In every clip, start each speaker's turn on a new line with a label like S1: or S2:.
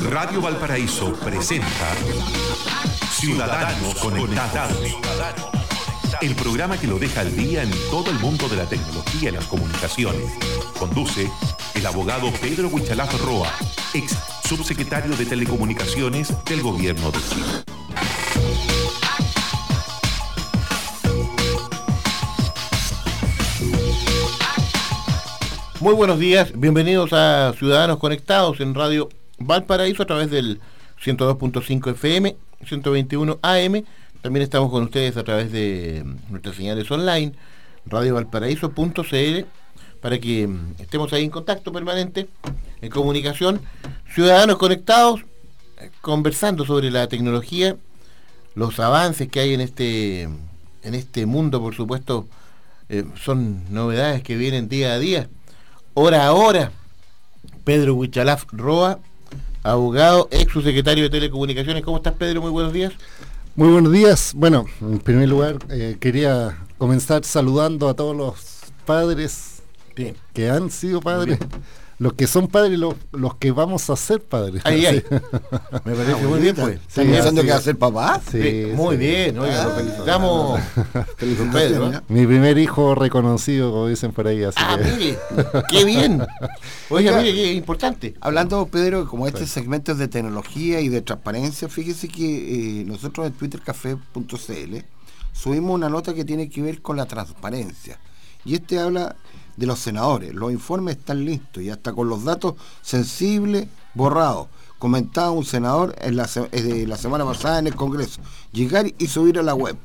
S1: Radio Valparaíso presenta Ciudadanos Conectados. El programa que lo deja al día en todo el mundo de la tecnología y las comunicaciones. Conduce el abogado Pedro Huichalaf Roa, ex subsecretario de Telecomunicaciones del Gobierno de Chile.
S2: Muy buenos días, bienvenidos a Ciudadanos Conectados en Radio Valparaíso a través del 102.5 FM, 121 AM. También estamos con ustedes a través de nuestras señales online, radiovalparaíso.cl, para que estemos ahí en contacto permanente, en comunicación. Ciudadanos Conectados, conversando sobre la tecnología, los avances que hay en este, en este mundo, por supuesto, eh, son novedades que vienen día a día hora a hora. Pedro Huichalaf Roa, abogado, ex subsecretario de Telecomunicaciones. ¿Cómo estás, Pedro? Muy buenos días.
S3: Muy buenos días. Bueno, en primer lugar, eh, quería comenzar saludando a todos los padres que han sido padres los que son padres los, los que vamos a ser padres.
S2: Ahí, ahí. Me parece ah, muy bien, pues.
S4: ¿Estás pensando que va a ser papá?
S2: Sí, muy bien, oiga, lo ah. felicitamos.
S3: Pedro, ¿no? Mi primer hijo reconocido, como dicen por ahí. Así
S2: ah, mire, qué bien. Oiga, mire, qué importante.
S4: Hablando, Pedro, como este segmento de tecnología y de transparencia, fíjese que eh, nosotros en twittercafé.cl subimos una nota que tiene que ver con la transparencia. Y este habla de los senadores. Los informes están listos y hasta con los datos sensibles borrados. Comentaba un senador en la, eh, la semana pasada en el Congreso. Llegar y subir a la web.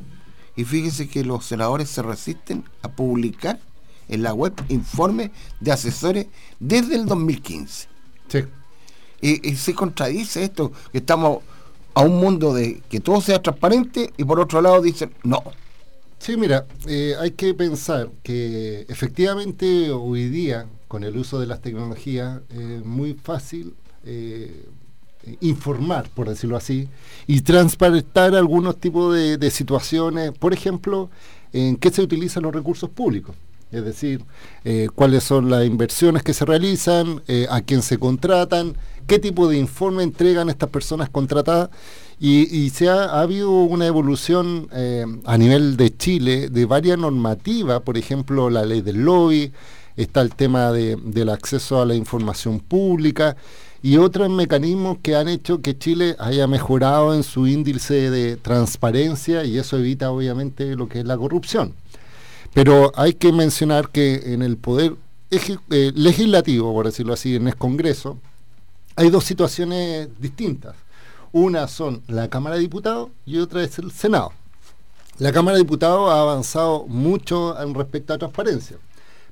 S4: Y fíjense que los senadores se resisten a publicar en la web informes de asesores desde el 2015. Sí. Y, y, se contradice esto, que estamos a un mundo de que todo sea transparente y por otro lado dicen no,
S3: Sí, mira, eh, hay que pensar que efectivamente hoy día, con el uso de las tecnologías, es muy fácil eh, informar, por decirlo así, y transparentar algunos tipos de, situaciones, por ejemplo, en qué se utilizan los recursos públicos. Es decir, eh, cuáles son las inversiones que se realizan, a quién se contratan, qué tipo de informe entregan estas personas contratadas y, se ha, habido una evolución eh, a nivel de Chile de varias normativas, por ejemplo, la ley del lobby, está el tema del acceso a la información pública y otros mecanismos que han hecho que Chile haya mejorado en su índice de transparencia y eso evita obviamente lo que es la corrupción. Pero hay que mencionar que en el poder eh, legislativo, por decirlo así, en el Congreso, hay dos situaciones distintas. Una son la Cámara de Diputados y otra es el Senado. La Cámara de Diputados ha avanzado mucho en respecto a transparencia.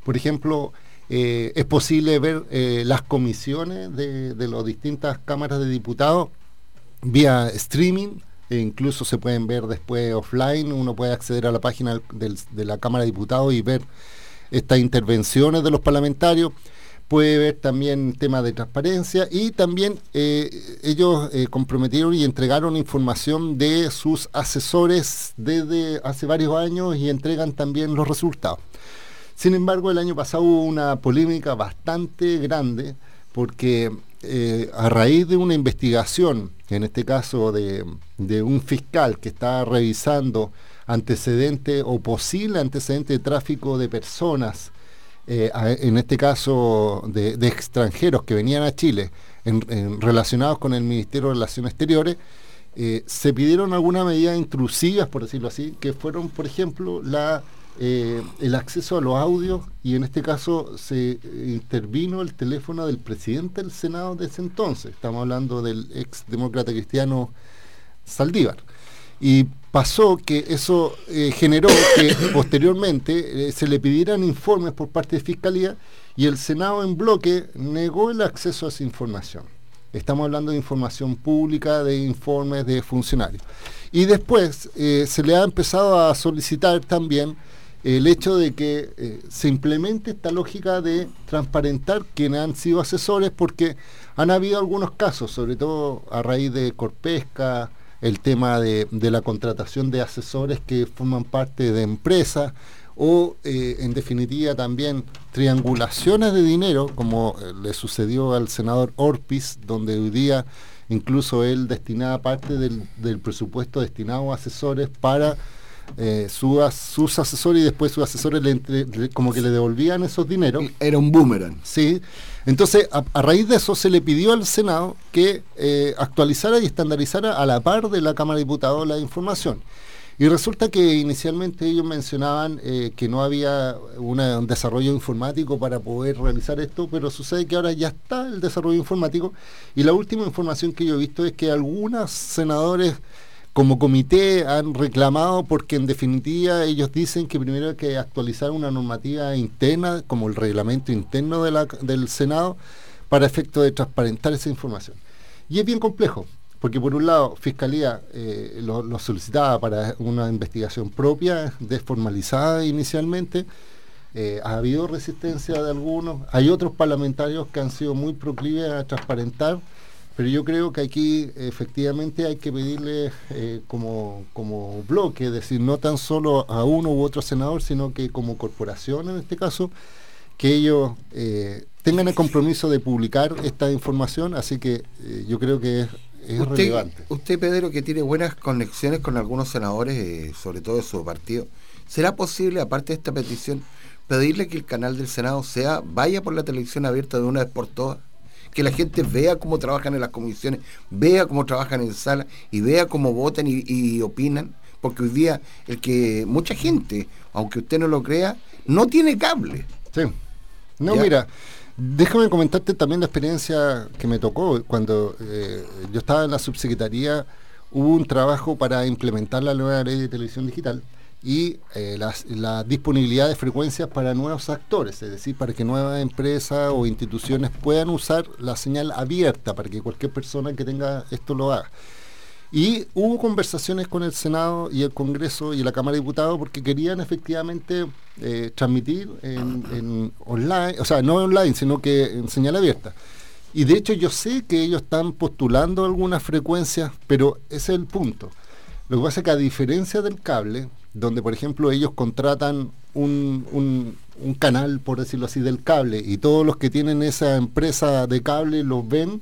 S3: Por ejemplo, eh, es posible ver eh, las comisiones de, las distintas cámaras de diputados vía streaming, e incluso se pueden ver después offline, uno puede acceder a la página de la Cámara de Diputados y ver estas intervenciones de los parlamentarios puede ver también temas de transparencia y también eh, ellos eh, comprometieron y entregaron información de sus asesores desde hace varios años y entregan también los resultados. Sin embargo, el año pasado hubo una polémica bastante grande porque eh, a raíz de una investigación, en este caso de, un fiscal que está revisando antecedentes o posible antecedente de tráfico de personas, eh, en este caso de, extranjeros que venían a Chile relacionados con el Ministerio de Relaciones Exteriores, eh, se pidieron algunas medidas intrusivas, por decirlo así, que fueron, por ejemplo, eh, el acceso a los audios y en este caso se intervino el teléfono del presidente del Senado de ese entonces. Estamos hablando del ex demócrata cristiano Saldívar. Y pasó que eso eh, generó que posteriormente eh, se le pidieran informes por parte de Fiscalía y el Senado en bloque negó el acceso a esa información. Estamos hablando de información pública, de informes de funcionarios. Y después eh, se le ha empezado a solicitar también el hecho de que se implemente esta lógica de transparentar quienes han sido asesores, porque han habido algunos casos, sobre todo a raíz de Corpesca, el tema de, la contratación de asesores que forman parte de empresas o eh, en definitiva también triangulaciones de dinero, como eh, le sucedió al senador Orpis, donde hoy día incluso él destinaba parte del, presupuesto destinado a asesores para eh, sus asesores y después sus asesores le, como que le devolvían esos dineros.
S4: Era un boomerang.
S3: Sí. Entonces, a, raíz de eso se le pidió al Senado que actualizara y estandarizara a la par de la Cámara de Diputados la información. Y resulta que inicialmente ellos mencionaban eh, que no había un desarrollo informático para poder realizar esto, pero sucede que ahora ya está el desarrollo informático y la última información que yo he visto es que algunos senadores como comité han reclamado porque en definitiva ellos dicen que primero hay que actualizar una normativa interna como el reglamento interno del Senado para efecto de transparentar esa información. Y es bien complejo, porque por un lado Fiscalía eh, lo, solicitaba para una investigación propia, desformalizada inicialmente, eh, ha habido resistencia de algunos, hay otros parlamentarios que han sido muy proclives a transparentar, pero yo creo que aquí efectivamente hay que pedirle eh, como, como bloque, es decir, no tan solo a uno u otro senador, sino que como corporación en este caso, que ellos tengan el compromiso de publicar esta información, así que yo creo que es
S4: usted, Usted, Pedro, que tiene buenas conexiones con algunos senadores, eh, sobre todo de su partido, ¿será posible, aparte de esta petición, pedirle que el canal del Senado sea, vaya por la televisión abierta de una vez por todas? Que la gente vea cómo trabajan en las comisiones, vea cómo trabajan en sala y vea cómo votan y, opinan. Porque hoy día el que mucha gente, aunque usted no lo crea, no tiene cable.
S3: Sí. No, mira, Déjame comentarte también la experiencia que me tocó cuando eh, yo estaba en la subsecretaría. Hubo un trabajo para implementar la nueva ley de televisión digital y eh, la disponibilidad de frecuencias para nuevos actores, es decir, para que nuevas empresas o instituciones puedan usar la señal abierta para que cualquier persona que tenga esto lo haga. Y hubo conversaciones con el Senado y el Congreso y la Cámara de Diputados porque querían efectivamente eh, transmitir en, online, o sea, no online, sino que en señal abierta. Y de hecho yo sé que ellos están postulando algunas frecuencias, pero ese es el punto. Lo que pasa es que a diferencia del cable, donde por ejemplo ellos contratan un, un, canal, por decirlo así, del cable, y todos los que tienen esa empresa de cable los ven,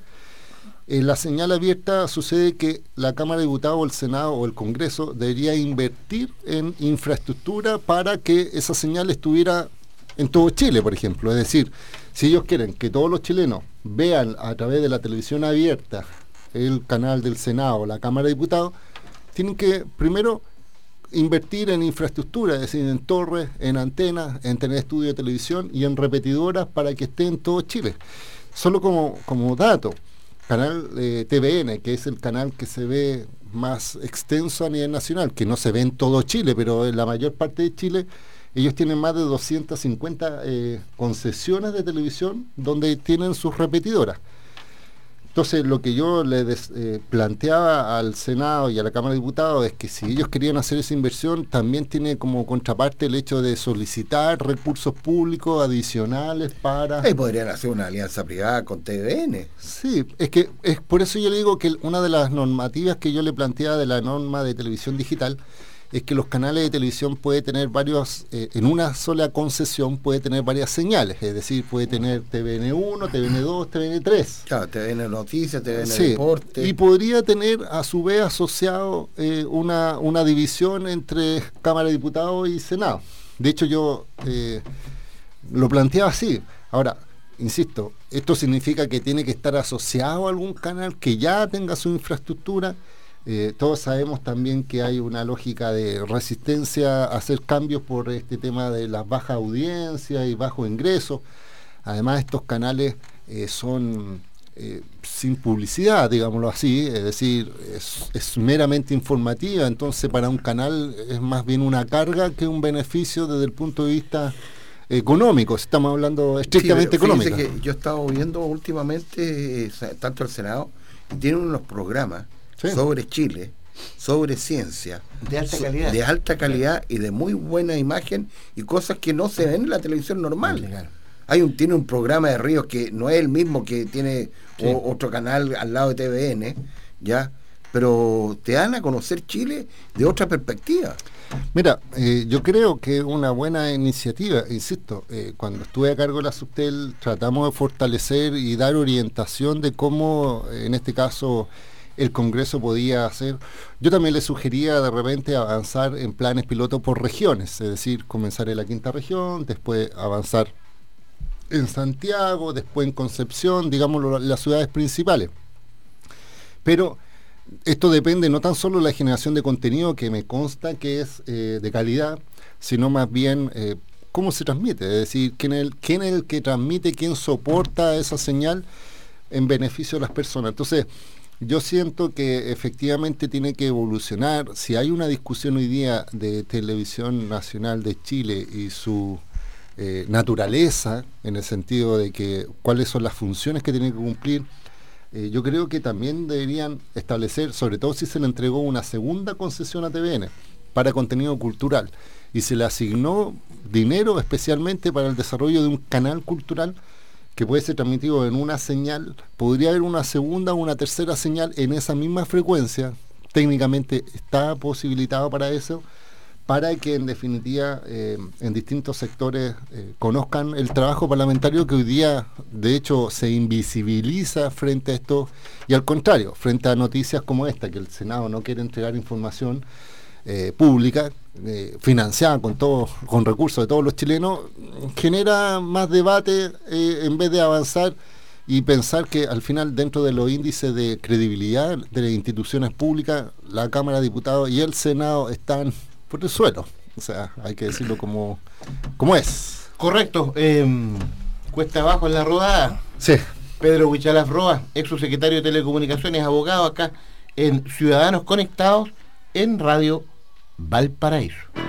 S3: en la señal abierta sucede que la Cámara de Diputados el Senado o el Congreso debería invertir en infraestructura para que esa señal estuviera en todo Chile, por ejemplo. Es decir, si ellos quieren que todos los chilenos vean a través de la televisión abierta el canal del Senado o la Cámara de Diputados, tienen que primero invertir en infraestructura, es decir, en torres, en antenas, en tener estudio de televisión y en repetidoras para que esté en todo Chile. Solo como, como dato, canal eh, TVN, que es el canal que se ve más extenso a nivel nacional, que no se ve en todo Chile, pero en la mayor parte de Chile, ellos tienen más de 250 eh, concesiones de televisión donde tienen sus repetidoras. Entonces, lo que yo le eh, planteaba al Senado y a la Cámara de Diputados es que si ellos querían hacer esa inversión, también tiene como contraparte el hecho de solicitar recursos públicos adicionales para...
S4: Y podrían hacer una alianza privada con TVN.
S3: Sí, es que es por eso yo le digo que una de las normativas que yo le planteaba de la norma de televisión digital es que los canales de televisión puede tener varios, eh, en una sola concesión puede tener varias señales, es decir, puede tener TVN1, TVN2, TVN3.
S4: Claro, TVN Noticias, TVN sí, Deporte.
S3: Y podría tener a su vez asociado eh, una, una división entre Cámara de Diputados y Senado. De hecho, yo eh, lo planteaba así. Ahora, insisto, esto significa que tiene que estar asociado a algún canal que ya tenga su infraestructura eh, todos sabemos también que hay una lógica de resistencia a hacer cambios por este tema de las bajas audiencias y bajo ingresos. Además, estos canales eh, son eh, sin publicidad, digámoslo así, es decir, es, meramente informativa, entonces para un canal es más bien una carga que un beneficio desde el punto de vista económico, estamos hablando estrictamente económico.
S4: yo he estado viendo últimamente, tanto el Senado, tienen unos programas sobre Chile, sobre ciencia.
S2: De alta calidad.
S4: De alta calidad y de muy buena imagen y cosas que no se ven en la televisión normal. Hay un, tiene un programa de ríos que no es el mismo que tiene otro canal al lado de TVN, ¿ya? pero te dan a conocer Chile de otra perspectiva.
S3: Mira, eh, yo creo que es una buena iniciativa, insisto, eh, cuando estuve a cargo de la Subtel tratamos de fortalecer y dar orientación de cómo, en este caso, el Congreso podía hacer. Yo también le sugería de repente avanzar en planes piloto por regiones, es decir, comenzar en la quinta región, después avanzar en Santiago, después en Concepción, digamos las ciudades principales. Pero esto depende no tan solo de la generación de contenido, que me consta que es eh, de calidad, sino más bien eh, cómo se transmite, es decir, quién es, el, quién es el que transmite, quién soporta esa señal en beneficio de las personas. Entonces, yo siento que efectivamente tiene que evolucionar. Si hay una discusión hoy día de televisión nacional de Chile y su eh, naturaleza, en el sentido de que cuáles son las funciones que tiene que cumplir, eh, yo creo que también deberían establecer, sobre todo si se le entregó una segunda concesión a TVN para contenido cultural y se le asignó dinero especialmente para el desarrollo de un canal cultural que puede ser transmitido en una señal, podría haber una segunda o una tercera señal en esa misma frecuencia, técnicamente está posibilitado para eso, para que en definitiva eh, en distintos sectores eh, conozcan el trabajo parlamentario que hoy día de hecho se invisibiliza frente a esto y al contrario, frente a noticias como esta, que el Senado no quiere entregar información eh, pública, financiada con todo, con recursos de todos los chilenos, genera más debate en vez de avanzar y pensar que al final dentro de los índices de credibilidad de las instituciones públicas, la Cámara de Diputados y el Senado están por el suelo. O sea, hay que decirlo como, como es.
S2: Correcto. Cuesta abajo en la rodada.
S3: Sí.
S2: Pedro Huichalaf Roa, ex subsecretario de Telecomunicaciones, abogado acá en Ciudadanos Conectados en Radio Valparaíso.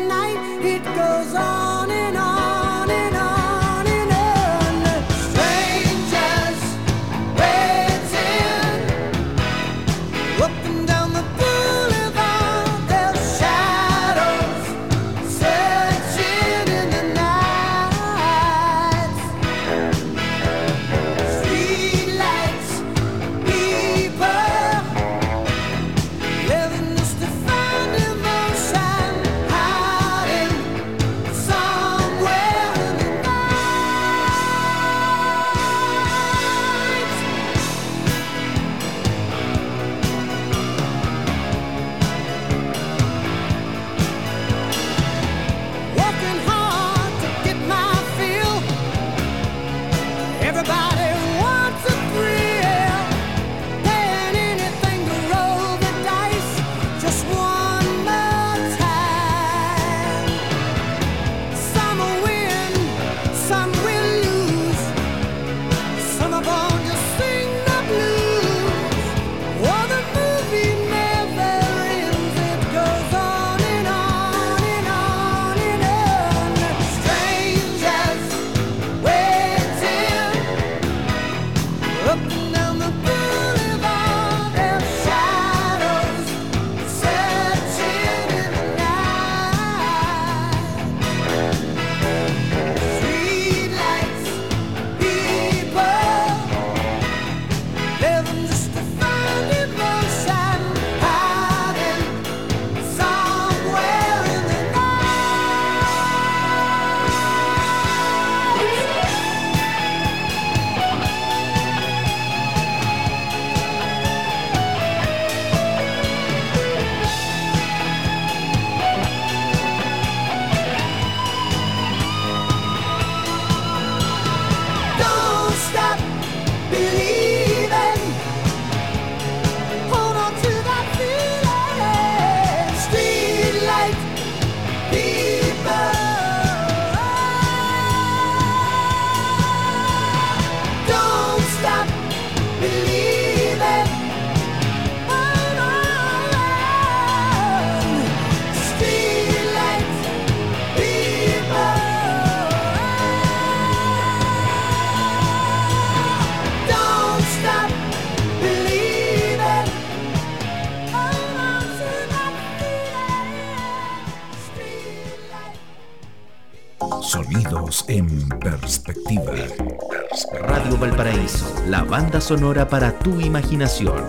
S5: sonora para tu imaginación.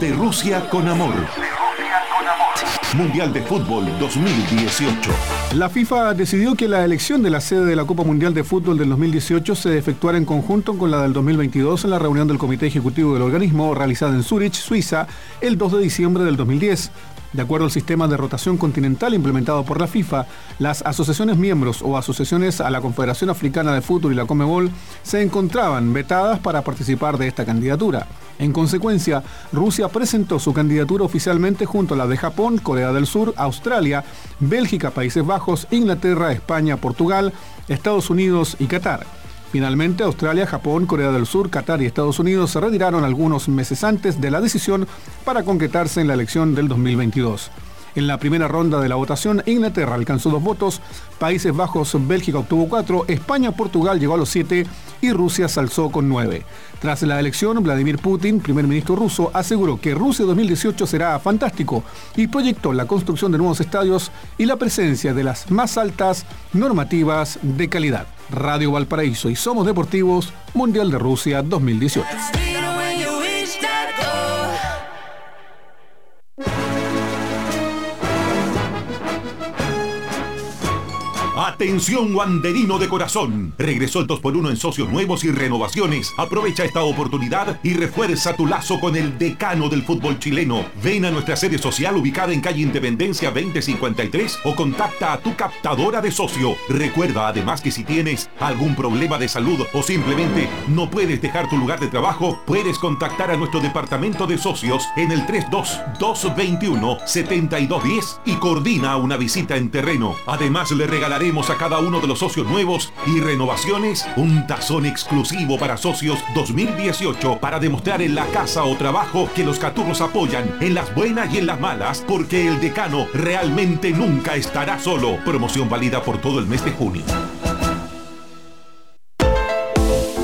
S1: De Rusia con amor. Mundial de Fútbol 2018.
S6: La FIFA decidió que la elección de la sede de la Copa Mundial de Fútbol del 2018 se efectuara en conjunto con la del 2022 en la reunión del Comité Ejecutivo del organismo realizada en Zurich, Suiza, el 2 de diciembre del 2010. De acuerdo al sistema de rotación continental implementado por la FIFA, las asociaciones miembros o asociaciones a la Confederación Africana de Fútbol y la Comebol se encontraban vetadas para participar de esta candidatura. En consecuencia, Rusia presentó su candidatura oficialmente junto a la de Japón, Corea del Sur, Australia, Bélgica, Países Bajos, Inglaterra, España, Portugal, Estados Unidos y Qatar. Finalmente, Australia, Japón, Corea del Sur, Qatar y Estados Unidos se retiraron algunos meses antes de la decisión para concretarse en la elección del 2022. En la primera ronda de la votación, Inglaterra alcanzó dos votos, Países Bajos, Bélgica obtuvo cuatro, España, Portugal llegó a los siete y Rusia se alzó con nueve. Tras la elección, Vladimir Putin, primer ministro ruso, aseguró que Rusia 2018 será fantástico y proyectó la construcción de nuevos estadios y la presencia de las más altas normativas de calidad. Radio Valparaíso y Somos Deportivos, Mundial de Rusia 2018.
S1: Atención Wanderino de corazón. Regresó el 2x1 en socios nuevos y renovaciones. Aprovecha esta oportunidad y refuerza tu lazo con el decano del fútbol chileno. Ven a nuestra sede social ubicada en calle Independencia 2053 o contacta a tu captadora de socio. Recuerda además que si tienes algún problema de salud o simplemente no puedes dejar tu lugar de trabajo, puedes contactar a nuestro departamento de socios en el 32221-7210 y coordina una visita en terreno. Además le regalaremos a cada uno de los socios nuevos y renovaciones un tazón exclusivo para socios 2018 para demostrar en la casa o trabajo que los caturros apoyan en las buenas y en las malas porque el decano realmente nunca estará solo. Promoción válida por todo el mes de junio.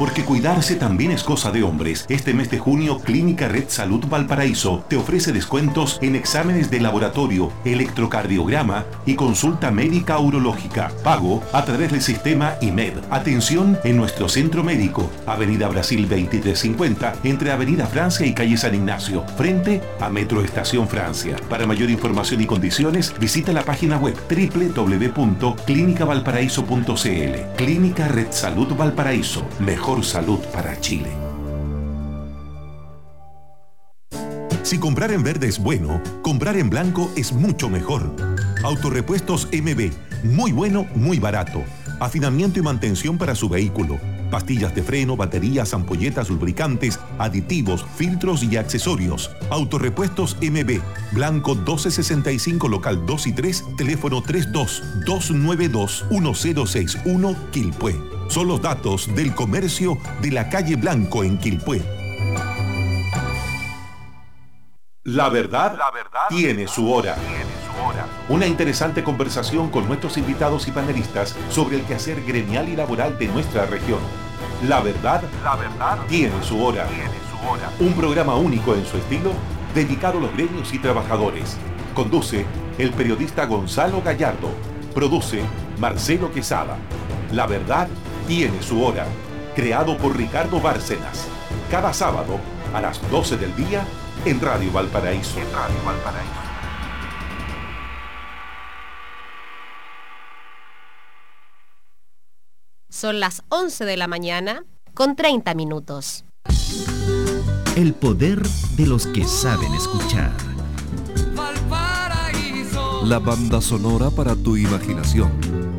S1: Porque cuidarse también es cosa de hombres. Este mes de junio, Clínica Red Salud Valparaíso te ofrece descuentos en exámenes de laboratorio, electrocardiograma y consulta médica urológica. Pago a través del sistema IMED. Atención en nuestro centro médico, Avenida Brasil 2350, entre Avenida Francia y Calle San Ignacio, frente a Metro Estación Francia. Para mayor información y condiciones, visita la página web www.clinicavalparaíso.cl. Clínica Red Salud Valparaíso. Mejor salud para Chile. Si comprar en verde es bueno, comprar en blanco es mucho mejor. Autorepuestos MB, muy bueno, muy barato. Afinamiento y mantención para su vehículo. Pastillas de freno, baterías, ampolletas, lubricantes, aditivos, filtros y accesorios. Autorepuestos MB, Blanco 1265, local 2 y 3, teléfono 32 292 1061, Quilpué son los datos del comercio de la calle Blanco en Quilpué. La verdad, tiene su hora. Una interesante conversación con nuestros invitados y panelistas sobre el quehacer gremial y laboral de nuestra región. La verdad, la verdad tiene su hora. Un programa único en su estilo, dedicado a los gremios y trabajadores. Conduce el periodista Gonzalo Gallardo. Produce Marcelo Quesada. La verdad tiene su hora, creado por Ricardo Bárcenas, cada sábado a las 12 del día en Radio Valparaíso. Radio Valparaíso.
S7: Son las 11 de la mañana con 30 minutos.
S8: El poder de los que saben escuchar.
S9: La banda sonora para tu imaginación.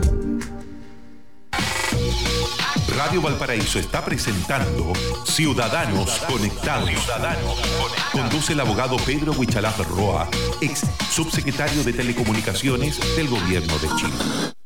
S10: Radio Valparaíso está presentando Ciudadanos Conectados. Conduce el abogado Pedro Huichalaf Roa, ex subsecretario de Telecomunicaciones del Gobierno de Chile.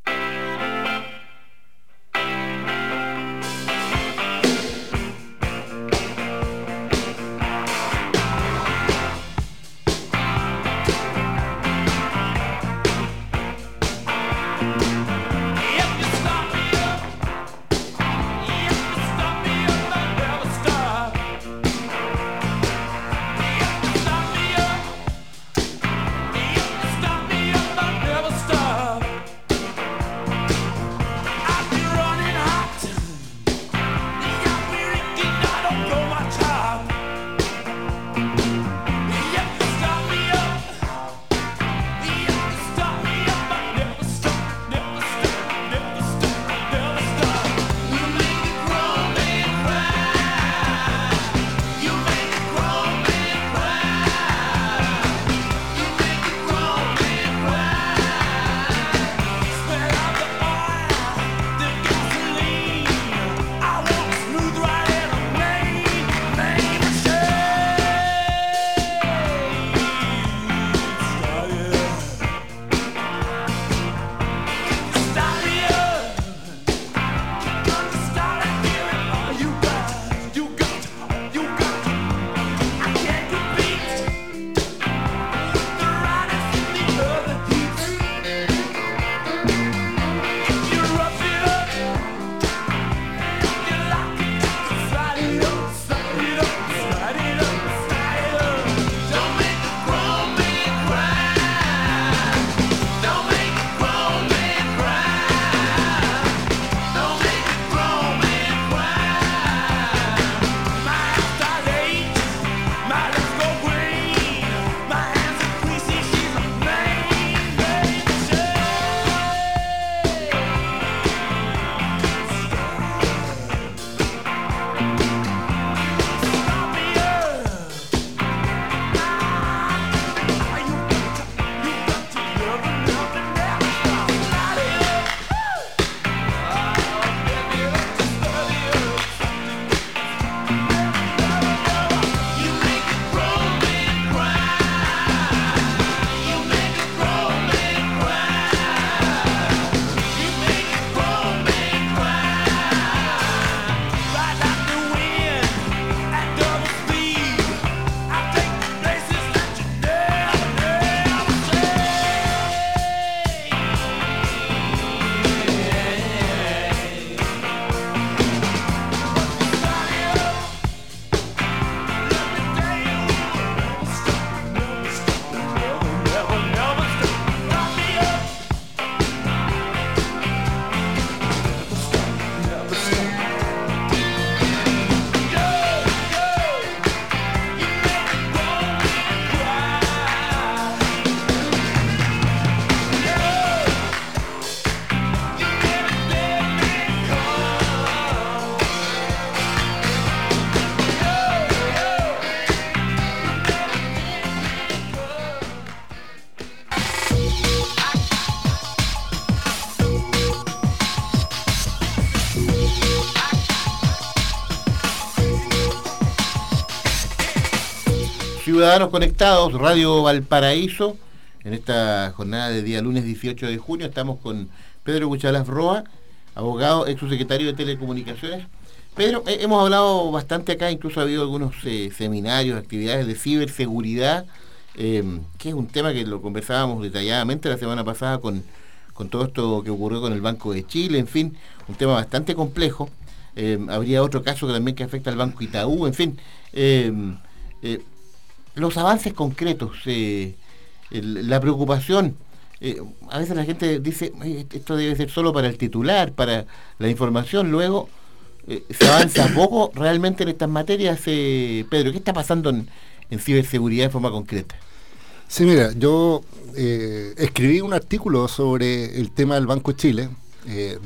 S2: Ciudadanos Conectados, Radio Valparaíso. En esta jornada de día lunes 18 de junio estamos con Pedro Cuchalas Roa, abogado, ex subsecretario de Telecomunicaciones. Pedro, hemos hablado bastante acá, incluso ha habido algunos eh, seminarios, actividades de ciberseguridad, em, que es un tema que lo conversábamos detalladamente la semana pasada con, con todo esto que ocurrió con el Banco de Chile, en fin, un tema bastante complejo. Em, habría otro caso que también que afecta al Banco Itaú, en fin. Em, eh, los avances concretos, eh, la preocupación. Eh, a veces la gente dice, esto debe ser solo para el titular, para la información, luego eh, se avanza poco realmente en estas materias. Pedro, ¿qué está pasando en, ciberseguridad de forma concreta?
S3: Sí, mira, yo escribí un artículo sobre el tema del Banco Chile,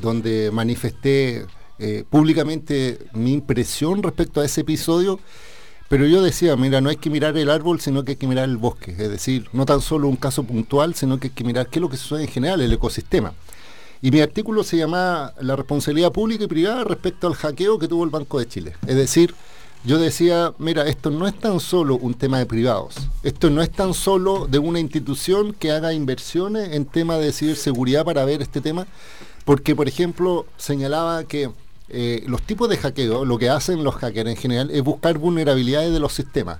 S3: donde manifesté públicamente mi impresión respecto a ese episodio, pero yo decía, mira, no hay que mirar el árbol, sino que hay que mirar el bosque, es decir, no tan solo un caso puntual, sino que hay que mirar qué es lo que sucede en general, el ecosistema. Y mi artículo se llama La responsabilidad pública y privada respecto al hackeo que tuvo el Banco de Chile. Es decir, yo decía, mira, esto no es tan solo un tema de privados, esto no es tan solo de una institución que haga inversiones en tema de ciberseguridad para ver este tema, porque por ejemplo señalaba que eh, los tipos de hackeo, lo que hacen los hackers en general es buscar vulnerabilidades de los sistemas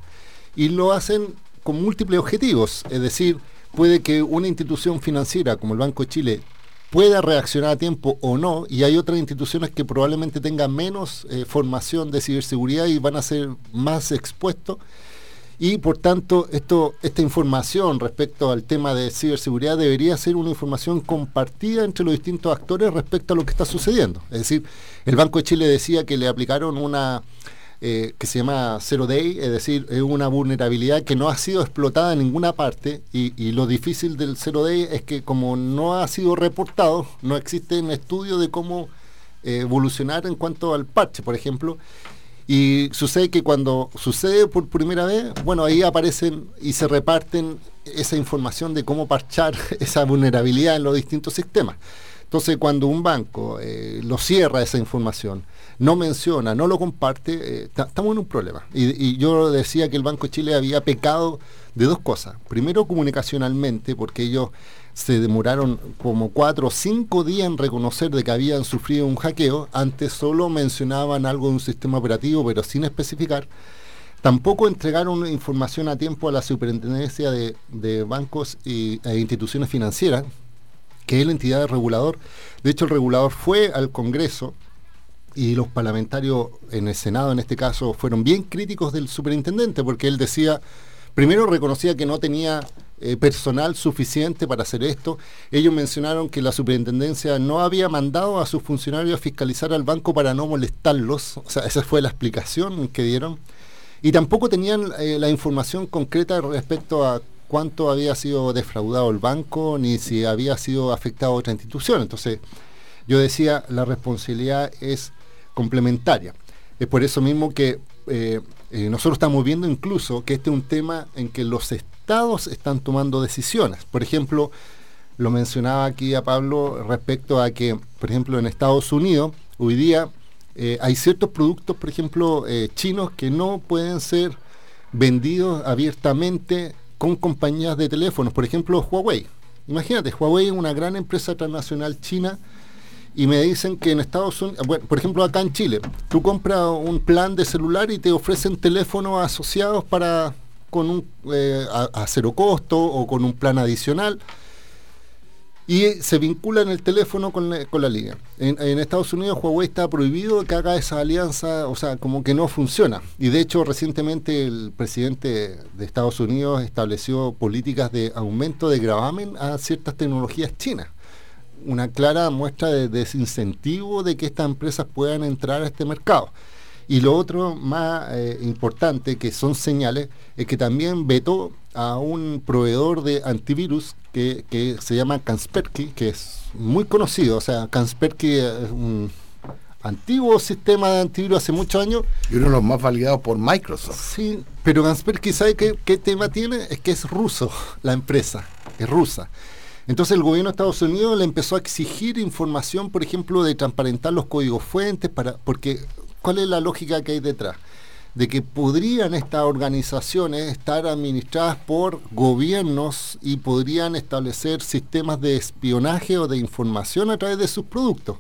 S3: y lo hacen con múltiples objetivos, es decir, puede que una institución financiera como el Banco de Chile pueda reaccionar a tiempo o no, y hay otras instituciones que probablemente tengan menos eh, formación de ciberseguridad y van a ser más expuestos. Y por tanto, esto, esta información respecto al tema de ciberseguridad debería ser una información compartida entre los distintos actores respecto a lo que está sucediendo. Es decir, el Banco de Chile decía que le aplicaron una eh, que se llama Zero Day, es decir, es una vulnerabilidad que no ha sido explotada en ninguna parte y, lo difícil del Zero Day es que como no ha sido reportado, no existe un estudio de cómo eh, evolucionar en cuanto al parche, por ejemplo. Y sucede que cuando sucede por primera vez, bueno, ahí aparecen y se reparten esa información de cómo parchar esa vulnerabilidad en los distintos sistemas. Entonces, cuando un banco eh, lo cierra esa información, no menciona, no lo comparte, eh, estamos en un problema. Y, yo decía que el Banco de Chile había pecado de dos cosas. Primero, comunicacionalmente, porque ellos se demoraron como cuatro o cinco días en reconocer de que habían sufrido un hackeo. Antes solo mencionaban algo de un sistema operativo, pero sin especificar. Tampoco entregaron información a tiempo a la superintendencia de, bancos e instituciones financieras, que es la entidad regulador. De hecho, el regulador fue al Congreso y los parlamentarios en el Senado en este caso fueron bien críticos del superintendente porque él decía, primero reconocía que no tenía eh, personal suficiente para hacer esto. Ellos mencionaron que la superintendencia no había mandado a sus funcionarios a fiscalizar al banco para no molestarlos, o sea, esa fue la explicación que dieron. Y tampoco tenían eh, la información concreta respecto a cuánto había sido defraudado el banco, ni si había sido afectado otra institución. Entonces, yo decía, la responsabilidad es complementaria. Es por eso mismo que eh, nosotros estamos viendo incluso que este es un tema en que los estados están tomando decisiones. Por ejemplo, lo mencionaba aquí a Pablo respecto a que, por ejemplo, en Estados Unidos, hoy día eh, hay ciertos productos, por ejemplo, chinos que no pueden ser vendidos abiertamente con compañías de teléfonos, por ejemplo, Huawei. Imagínate, Huawei es una gran empresa transnacional china y me dicen que en Estados Unidos, bueno, por ejemplo acá en Chile, tú compras un plan de celular y te ofrecen teléfonos asociados para con un eh, a, cero costo o con un plan adicional y se vincula en el teléfono con la, con la línea. En, en, Estados Unidos Huawei está prohibido que haga esa alianza, o sea, como que no funciona. Y de hecho recientemente el presidente de Estados Unidos estableció políticas de aumento de gravamen a ciertas tecnologías chinas una clara muestra de desincentivo de que estas empresas puedan entrar a este mercado. Y lo otro más eh, importante, que son señales, es que también vetó a un proveedor de antivirus que, se llama Kaspersky, que es muy conocido. O sea, Kaspersky es un antiguo sistema de antivirus hace muchos años.
S4: Y uno de los más validados por Microsoft.
S3: Sí, pero Kaspersky, ¿sabe qué, qué tema tiene? Es que es ruso la empresa, es rusa. Entonces el gobierno de Estados Unidos le empezó a exigir información, por ejemplo, de transparentar los códigos fuentes, para, porque ¿cuál es la lógica que hay detrás? De que podrían estas organizaciones estar administradas por gobiernos y podrían establecer sistemas de espionaje o de información a través de sus productos.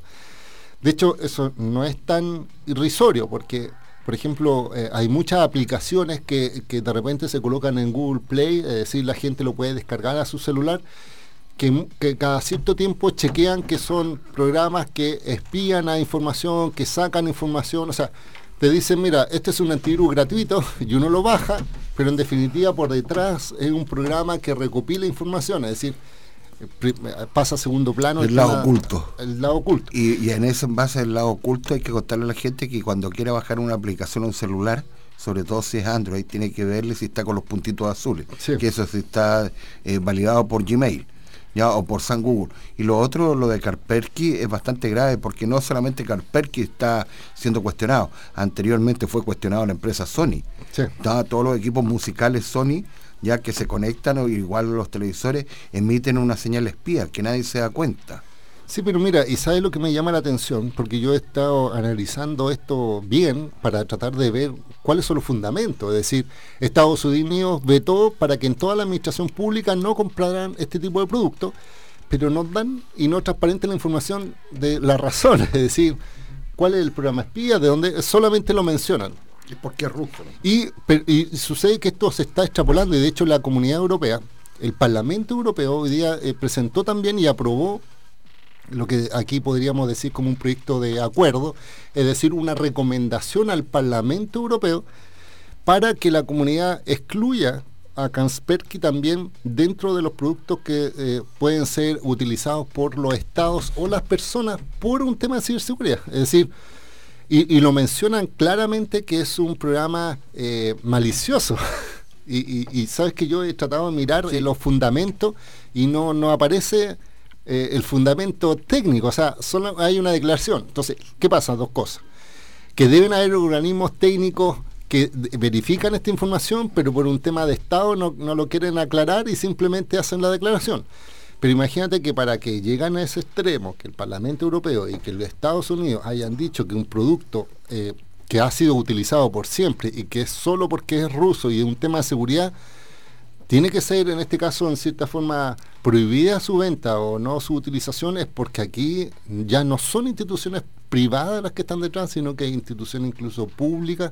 S3: De hecho, eso no es tan irrisorio porque por ejemplo, eh, hay muchas aplicaciones que, que, de repente se colocan en Google Play, es decir, la gente lo puede descargar a su celular que, cada cierto tiempo chequean que son programas que espían a información, que sacan información, o sea, te dicen, mira, este es un antivirus gratuito y uno lo baja, pero en definitiva por detrás es un programa que recopila información, es decir, pasa a segundo plano.
S4: El lado oculto.
S3: El lado oculto.
S4: Y, en ese base al lado oculto hay que contarle a la gente que cuando quiera bajar una aplicación a un celular, sobre todo si es Android, tiene que verle si está con los puntitos azules, que eso sí está eh, validado por Gmail ya o por San Google. Y lo otro, lo de Carperky, es bastante grave porque no solamente Carperky está siendo cuestionado, anteriormente fue cuestionado la empresa Sony.
S3: Sí.
S4: Todos los equipos musicales Sony ya que se conectan o igual los televisores emiten una señal espía que nadie se da cuenta.
S3: Sí, pero mira, y sabes lo que me llama la atención, porque yo he estado analizando esto bien para tratar de ver cuáles son los fundamentos. Es decir, Estados Unidos vetó para que en toda la administración pública no compraran este tipo de productos, pero no dan y no transparenten la información de las razones, es decir, cuál es el programa espía, de dónde solamente lo mencionan.
S4: Es porque es ruso.
S3: Y, y sucede que esto se está extrapolando y de hecho la comunidad europea, el Parlamento Europeo hoy día eh, presentó también y aprobó lo que aquí podríamos decir como un proyecto de acuerdo, es decir, una recomendación al Parlamento Europeo para que la comunidad excluya a Kaspersky también dentro de los productos que eh, pueden ser utilizados por los estados o las personas por un tema de ciberseguridad. Es decir, y, y lo mencionan claramente que es un programa eh, malicioso. y, y- y sabes que yo he tratado de mirar eh, los fundamentos y no, no aparece eh, el fundamento técnico, o sea, solo hay una declaración. Entonces, ¿qué pasa? Dos cosas. Que deben haber organismos técnicos que verifican esta información, pero por un tema de Estado no, lo quieren aclarar y simplemente hacen la declaración. Pero imagínate que para que lleguen a ese extremo, que el Parlamento Europeo y que los Estados Unidos hayan dicho que un producto eh, que ha sido utilizado por siempre y que es solo porque es ruso y es un tema de seguridad, tiene que ser en este caso en cierta forma prohibida su venta o no su utilización es porque aquí ya no son instituciones privadas las que están detrás, sino que hay instituciones incluso públicas.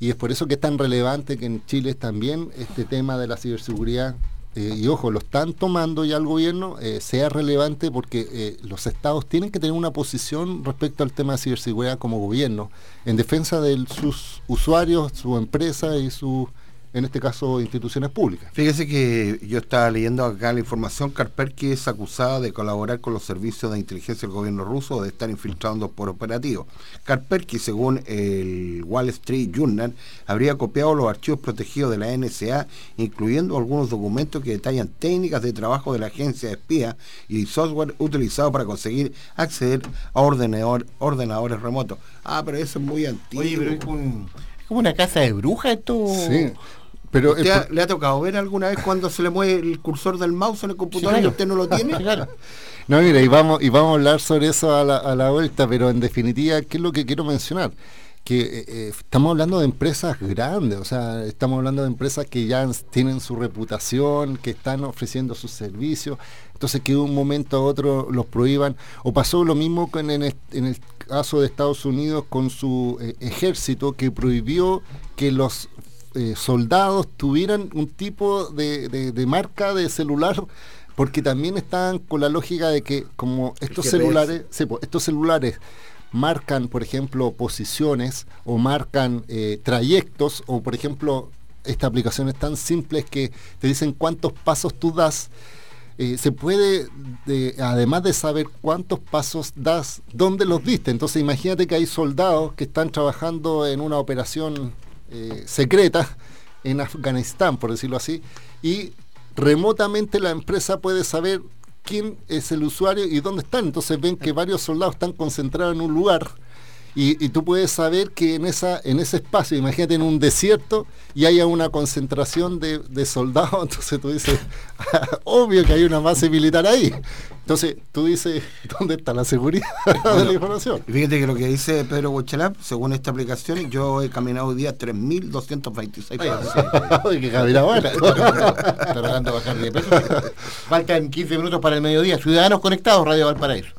S3: Y es por eso que es tan relevante que en Chile también este tema de la ciberseguridad, eh, y ojo, lo están tomando ya el gobierno, eh, sea relevante porque eh, los estados tienen que tener una posición respecto al tema de ciberseguridad como gobierno, en defensa de sus usuarios, su empresa y sus, en este caso, instituciones públicas.
S4: Fíjese que yo estaba leyendo acá la información, Karperky es acusada de colaborar con los servicios de inteligencia del gobierno ruso o de estar infiltrando por operativo. Karperky, según el Wall Street Journal, habría copiado los archivos protegidos de la NSA, incluyendo algunos documentos que detallan técnicas de trabajo de la agencia de espía y software utilizado para conseguir acceder a ordenador- ordenadores remotos. Ah, pero eso es muy antiguo.
S2: Oye, pero es, un- es como una casa de brujas esto.
S3: Sí, pero
S4: ¿Usted
S3: el
S4: ha-
S3: pro-
S4: ¿Le ha tocado ver alguna vez cuando se le mueve el cursor del mouse en el computador
S2: Sí,
S4: y usted no lo tiene?
S2: Claro.
S3: No, mira, y vamos, y vamos a hablar sobre eso a la, a la vuelta, pero en definitiva, ¿qué es lo que quiero mencionar? Que eh, eh, estamos hablando de empresas grandes, o sea, estamos hablando de empresas que ya tienen su reputación, que están ofreciendo sus servicios, entonces que de un momento a otro los prohíban. O pasó lo mismo con en, el, en el caso de Estados Unidos con su eh, ejército, que prohibió que los eh, soldados tuvieran un tipo de, de- de marca de celular porque también están con la lógica de que como estos celulares sí, po, estos celulares marcan por ejemplo posiciones o marcan eh, trayectos o por ejemplo esta aplicación es tan simple que te dicen cuántos pasos tú das eh, se puede, de- además de saber cuántos pasos das, dónde los diste. Entonces imagínate que hay soldados que están trabajando en una operación eh, secreta en Afganistán, por decirlo así, y remotamente la empresa puede saber quién es el usuario y dónde están. Entonces ven que varios soldados están concentrados en un lugar y, y tú puedes saber que en, esa, en ese espacio, imagínate en un desierto y haya una concentración de, de soldados, entonces tú dices, obvio que hay una base militar ahí. Entonces tú dices, ¿dónde está la seguridad de la información?
S4: Fíjate que lo que dice Pedro Huachalap, según esta aplicación, yo he caminado hoy día 3.226 pasos.
S3: Caminaba ahora.
S2: Está tratando de bajar de peso. Faltan 15 minutos para el mediodía. Ciudadanos conectados, Radio Valparaíso.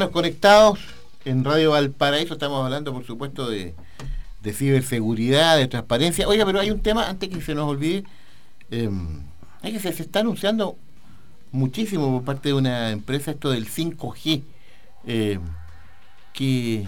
S2: Ciudadanos Conectados en Radio Valparaíso. Estamos hablando, por supuesto, de, ciberseguridad, de transparencia. Oiga, pero hay un tema, antes que se nos olvide, em, que se, está anunciando muchísimo por parte de una empresa esto del 5G, em, que,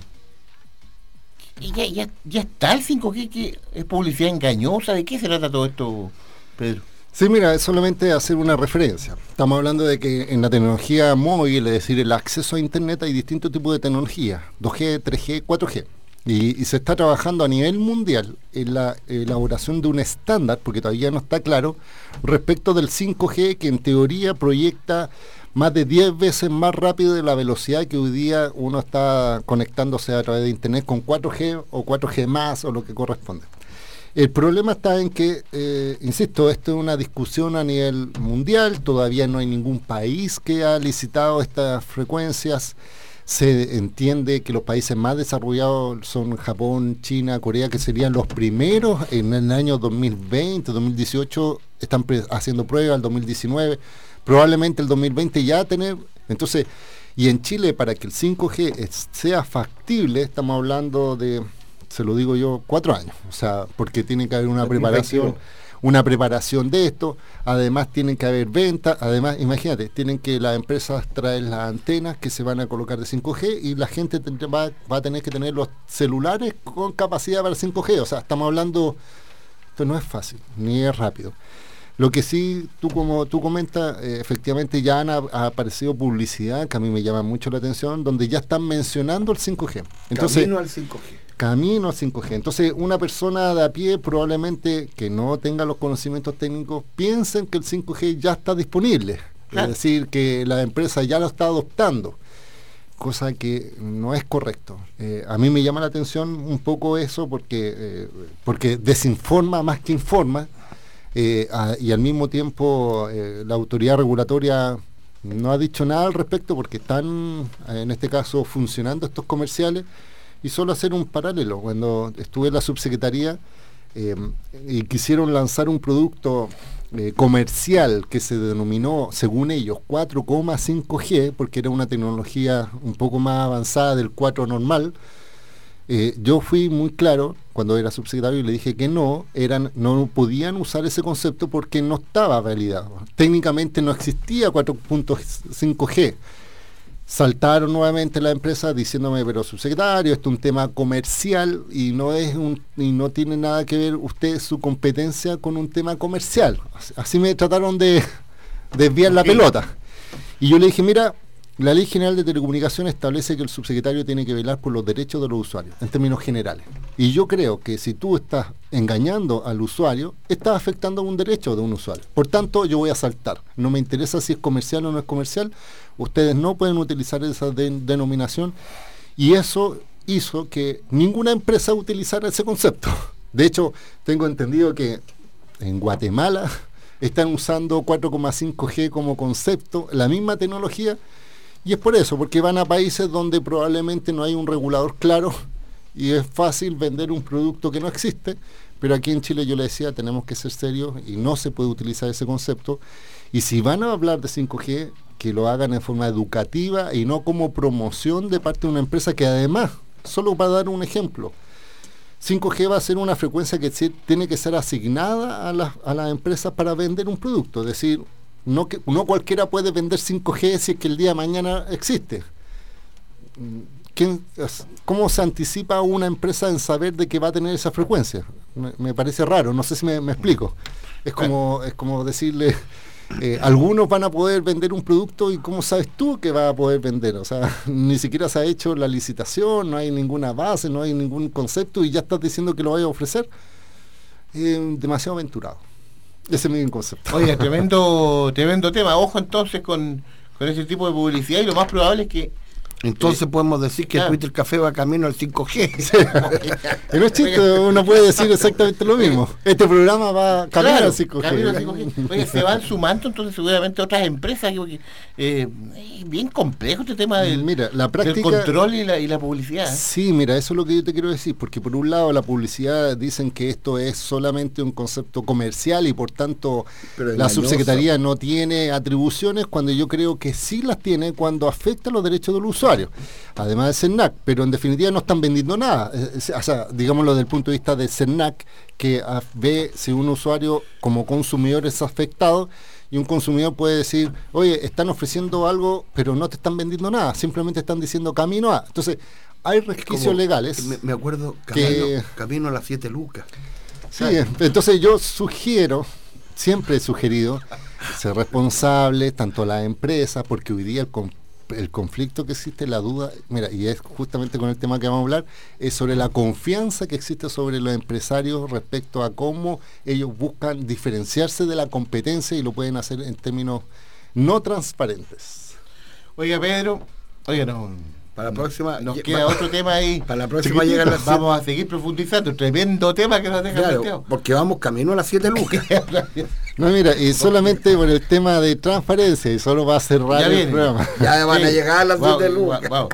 S2: ya, ya está el 5G, que es publicidad engañosa. ¿De qué se trata todo esto, Pedro?
S3: Sí, mira, es solamente hacer una referencia. Estamos hablando de que en la tecnología móvil, es decir, el acceso a Internet, hay distintos tipos de tecnología, 2G, 3G, 4G. Y, se está trabajando a nivel mundial en la elaboración de un estándar, porque todavía no está claro, respecto del 5G, que en teoría proyecta más de 10 veces más rápido de la velocidad que hoy día uno está conectándose a través de Internet con 4G o 4G más o lo que corresponde. El problema está en que, eh, insisto, esto es una discusión a nivel mundial, todavía no hay ningún país que ha licitado estas frecuencias. Se entiende que los países más desarrollados son Japón, China, Corea, que serían los primeros en el año 2020, 2018, están haciendo pruebas, el 2019, probablemente el 2020 ya tener. Entonces, y en Chile, para que el 5G sea factible, estamos hablando de se lo digo yo, cuatro años. O sea, porque tiene que haber una preparación, una preparación de esto, además tienen que haber ventas, además, imagínate, tienen que las empresas traer las antenas que se van a colocar de 5G y la gente va, va, a tener que tener los celulares con capacidad para 5G. O sea, estamos hablando, esto no es fácil, ni es rápido. Lo que sí, tú como tú comentas, eh, efectivamente ya han aparecido publicidad que a mí me llama mucho la atención, donde ya están mencionando el 5G.
S4: Entonces, Camino al 5G
S3: camino a 5G. Entonces, una persona de a pie probablemente que no tenga los conocimientos técnicos piensen que el 5G ya está disponible. Es decir, que la empresa ya lo está adoptando, cosa que no es correcto. Eh, a mí me llama la atención un poco eso porque, eh, porque desinforma más que informa. eh, a- y al mismo tiempo la autoridad regulatoria no ha dicho nada al respecto porque están, en este caso, funcionando estos comerciales y solo hacer un paralelo. Cuando estuve en la subsecretaría eh, y quisieron lanzar un producto eh, comercial que se denominó, según ellos, 4,5G, porque era una tecnología un poco más avanzada del 4 normal, eh, yo fui muy claro cuando era subsecretario y le dije que no, eran, no podían usar ese concepto porque no estaba validado. Técnicamente no existía 4.5G. Saltaron nuevamente la empresa diciéndome, pero subsecretario, esto es un tema comercial y no es un, y no tiene nada que ver usted su competencia con un tema comercial. Así- Así me trataron de desviar la pelota. Y yo le dije, mira, la Ley General de Telecomunicaciones establece que el subsecretario tiene que velar por los derechos de los usuarios, en términos generales. Y yo creo que si tú estás engañando al usuario, estás afectando un derecho de un usuario. Por tanto, yo voy a saltar. No me interesa si es comercial o no es comercial. Ustedes no pueden utilizar esa de- denominación. Y eso hizo que ninguna empresa utilizara ese concepto. De hecho, tengo entendido que en Guatemala están usando 4,5G como concepto, la misma tecnología, y es por eso, porque van a países donde probablemente no hay un regulador claro y es fácil vender un producto que no existe, pero aquí en Chile yo le decía, tenemos que ser serios y no se puede utilizar ese concepto. Y si van a hablar de 5G, que lo hagan en forma educativa y no como promoción de parte de una empresa que además, solo para dar un ejemplo, 5G va a ser una frecuencia que tiene que ser asignada a las, a las empresas para vender un producto. Es decir, no, que, no cualquiera puede vender 5G si es que el día de mañana existe. Mm, ¿Quién- es- ¿Cómo se anticipa una empresa en saber de que va a tener esa frecuencia? Me, me parece raro, no sé si me, me explico. Es como, es como decirle, eh, algunos van a poder vender un producto y ¿cómo sabes tú que va a poder vender? O sea, ni siquiera se ha hecho la licitación, no hay ninguna base, no hay ningún concepto y ya estás diciendo que lo vaya a ofrecer. Eh, demasiado aventurado. Ese es mi concepto.
S2: Oye, tremendo, tremendo tema. Ojo entonces con, con ese tipo de publicidad y lo más probable es que
S4: Entonces podemos decir que
S2: claro.
S4: Twitter Café va camino al 5G.
S3: Y no es chiste, uno puede decir exactamente lo mismo. Este programa va camino
S2: Claro,
S3: al 5G.
S2: camino al 5G. Oye, se van sumando entonces seguramente otras empresas. eh, es bien complejo este tema del,
S3: Mira, la
S2: del
S3: práctica...
S2: control y la, y la publicidad. ¿eh?
S3: Sí, mira, eso es lo que yo te quiero decir, porque por un lado la publicidad dicen que esto es solamente un concepto comercial y por tanto
S4: Pero
S3: la subsecretaría no tiene atribuciones cuando yo creo que sí las tiene cuando afecta los derechos del usuario, además de CERNAC, pero en definitiva no están vendiendo nada, Eh, eh, o sea, digámoslo desde el punto de vista de CERNAC, que ve si un usuario como consumidor es afectado y un consumidor puede decir, oye, están ofreciendo algo, pero no te están vendiendo nada, simplemente están diciendo camino a. Entonces, hay resquicios
S4: Como-
S3: legales.
S4: Me, me acuerdo,
S3: que-
S4: camino, camino a las 7 lucas.
S3: Sí, entonces yo sugiero, siempre he sugerido, ser responsables, tanto las empresas, porque hoy día el, con- el conflicto que existe, la duda, mira, y es justamente con el tema que vamos a hablar, es sobre la confianza que existe sobre los empresarios respecto a cómo ellos buscan diferenciarse de la competencia y lo pueden hacer en términos no transparentes.
S2: Oiga, Pedro, oiga, no,
S4: Para la próxima.
S2: nos queda
S4: va-
S2: otro tema ahí.
S4: Para la próxima llegan las
S2: Vamos a seguir profundizando. Tremendo tema que nos deja
S4: Claro,
S2: planteado.
S4: porque vamos camino a las 7 lucas.
S3: No, mira, y solamente por el tema de transparencia, y solo va a cerrar el programa.
S4: ya van a llegar a las
S2: Wow,
S4: 7 lucas.
S2: wow, wow.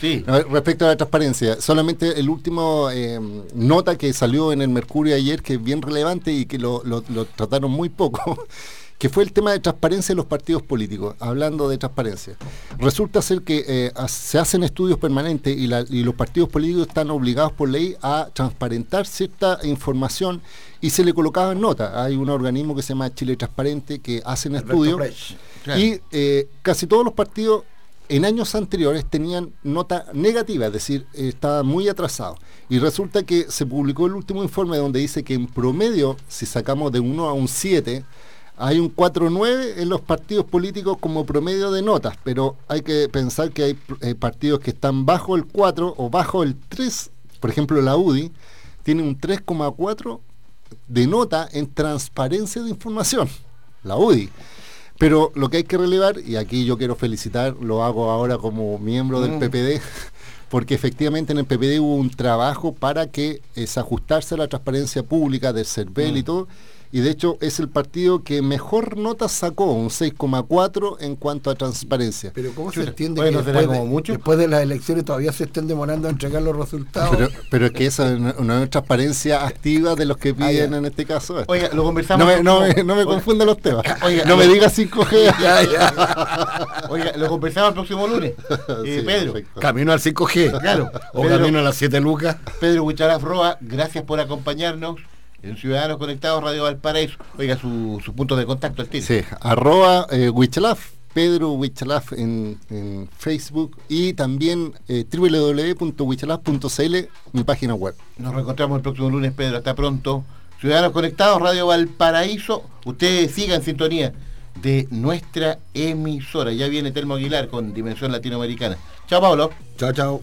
S2: Sí.
S3: Respecto a la transparencia, solamente el último eh, nota que salió en el Mercurio ayer, que es bien relevante y que lo, lo- lo trataron muy poco, que fue el tema de transparencia de los partidos políticos, hablando de transparencia. Resulta ser que eh, se hacen estudios permanentes y, la- y los partidos políticos están obligados por ley a transparentar cierta información y se le colocaba nota. Hay un organismo que se llama Chile Transparente que hacen estudios.
S2: Claro.
S3: y eh, casi todos los partidos en años anteriores tenían nota negativa, es decir, estaban muy atrasados. Y resulta que se publicó el último informe donde dice que en promedio, si sacamos de 1 a un 7, hay un 4-9 en los partidos políticos como promedio de notas, pero hay que pensar que hay eh, partidos que están bajo el 4 o bajo el 3, por ejemplo la UDI, tiene un 3,4 de nota en transparencia de información, la UDI. Pero lo que hay que relevar, y aquí yo quiero felicitar, lo hago ahora como miembro del
S2: Mm.
S3: PPD, porque efectivamente en el PPD hubo un trabajo para que eh, se ajustase a la transparencia pública del CERVEL y todo, y de hecho es el partido que mejor nota sacó, un 6,4 en cuanto a transparencia.
S4: Pero ¿cómo se entiende
S2: bueno,
S4: que después,
S2: como
S4: de,
S2: mucho.
S4: después de las elecciones todavía se estén demorando a entregar los resultados?
S3: Pero, pero es que esa es una, una transparencia activa de los que
S4: Ah,
S3: piden en este caso.
S2: Oiga, lo
S3: no
S2: conversamos.
S3: me, no me,
S2: próximo-
S3: no me confunda los temas.
S2: Oiga,
S3: no me digas 5G.
S4: Ya, ya.
S2: Oiga, lo conversamos el próximo lunes. Eh,
S3: Sí,
S2: Pedro,
S3: perfecto.
S4: Camino al 5G.
S2: Claro.
S4: O
S2: Pedro-
S4: camino a las 7 lucas.
S2: Pedro Huicharaf Roa, gracias por acompañarnos en Ciudadanos Conectados Radio Valparaíso. Oiga, su, su punto de contacto al tiro.
S3: Sí, arroba eh, Pedro Huichalaf en, en Facebook y también eh, mi página web.
S2: Nos reencontramos el próximo lunes, Pedro. Hasta pronto. Ciudadanos Conectados, Radio Valparaíso. Ustedes sigan sintonía de nuestra emisora. Ya viene Telmo Aguilar con Dimensión Latinoamericana. Chao, Pablo.
S4: Chao, chao.